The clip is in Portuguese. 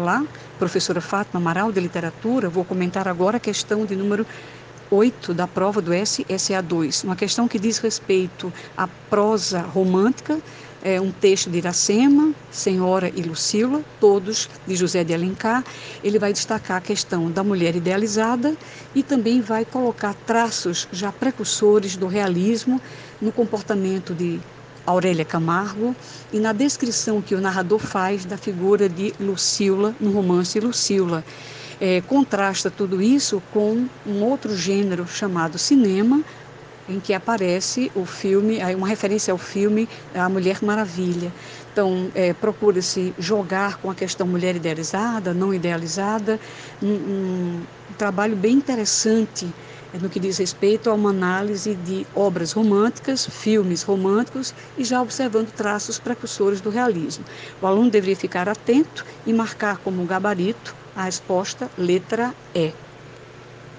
Olá, professora Fátima Amaral de Literatura. Vou comentar agora a questão de número 8 da prova do SSA2, uma questão que diz respeito à prosa romântica, é um texto de Iracema, Senhora e Lucila, todos de José de Alencar. Ele vai destacar a questão da mulher idealizada e também vai colocar traços já precursores do realismo no comportamento de Aurélia Camargo e na descrição que o narrador faz da figura de Lucila no romance Lucila. É, contrasta tudo isso com um outro gênero chamado cinema, em que aparece o filme, uma referência ao filme A Mulher Maravilha. Então, é, procura-se jogar com a questão mulher idealizada, não idealizada, um, trabalho bem interessante é no que diz respeito a uma análise de obras românticas, filmes românticos e já observando traços precursores do realismo. O aluno deveria ficar atento e marcar como gabarito a resposta letra E.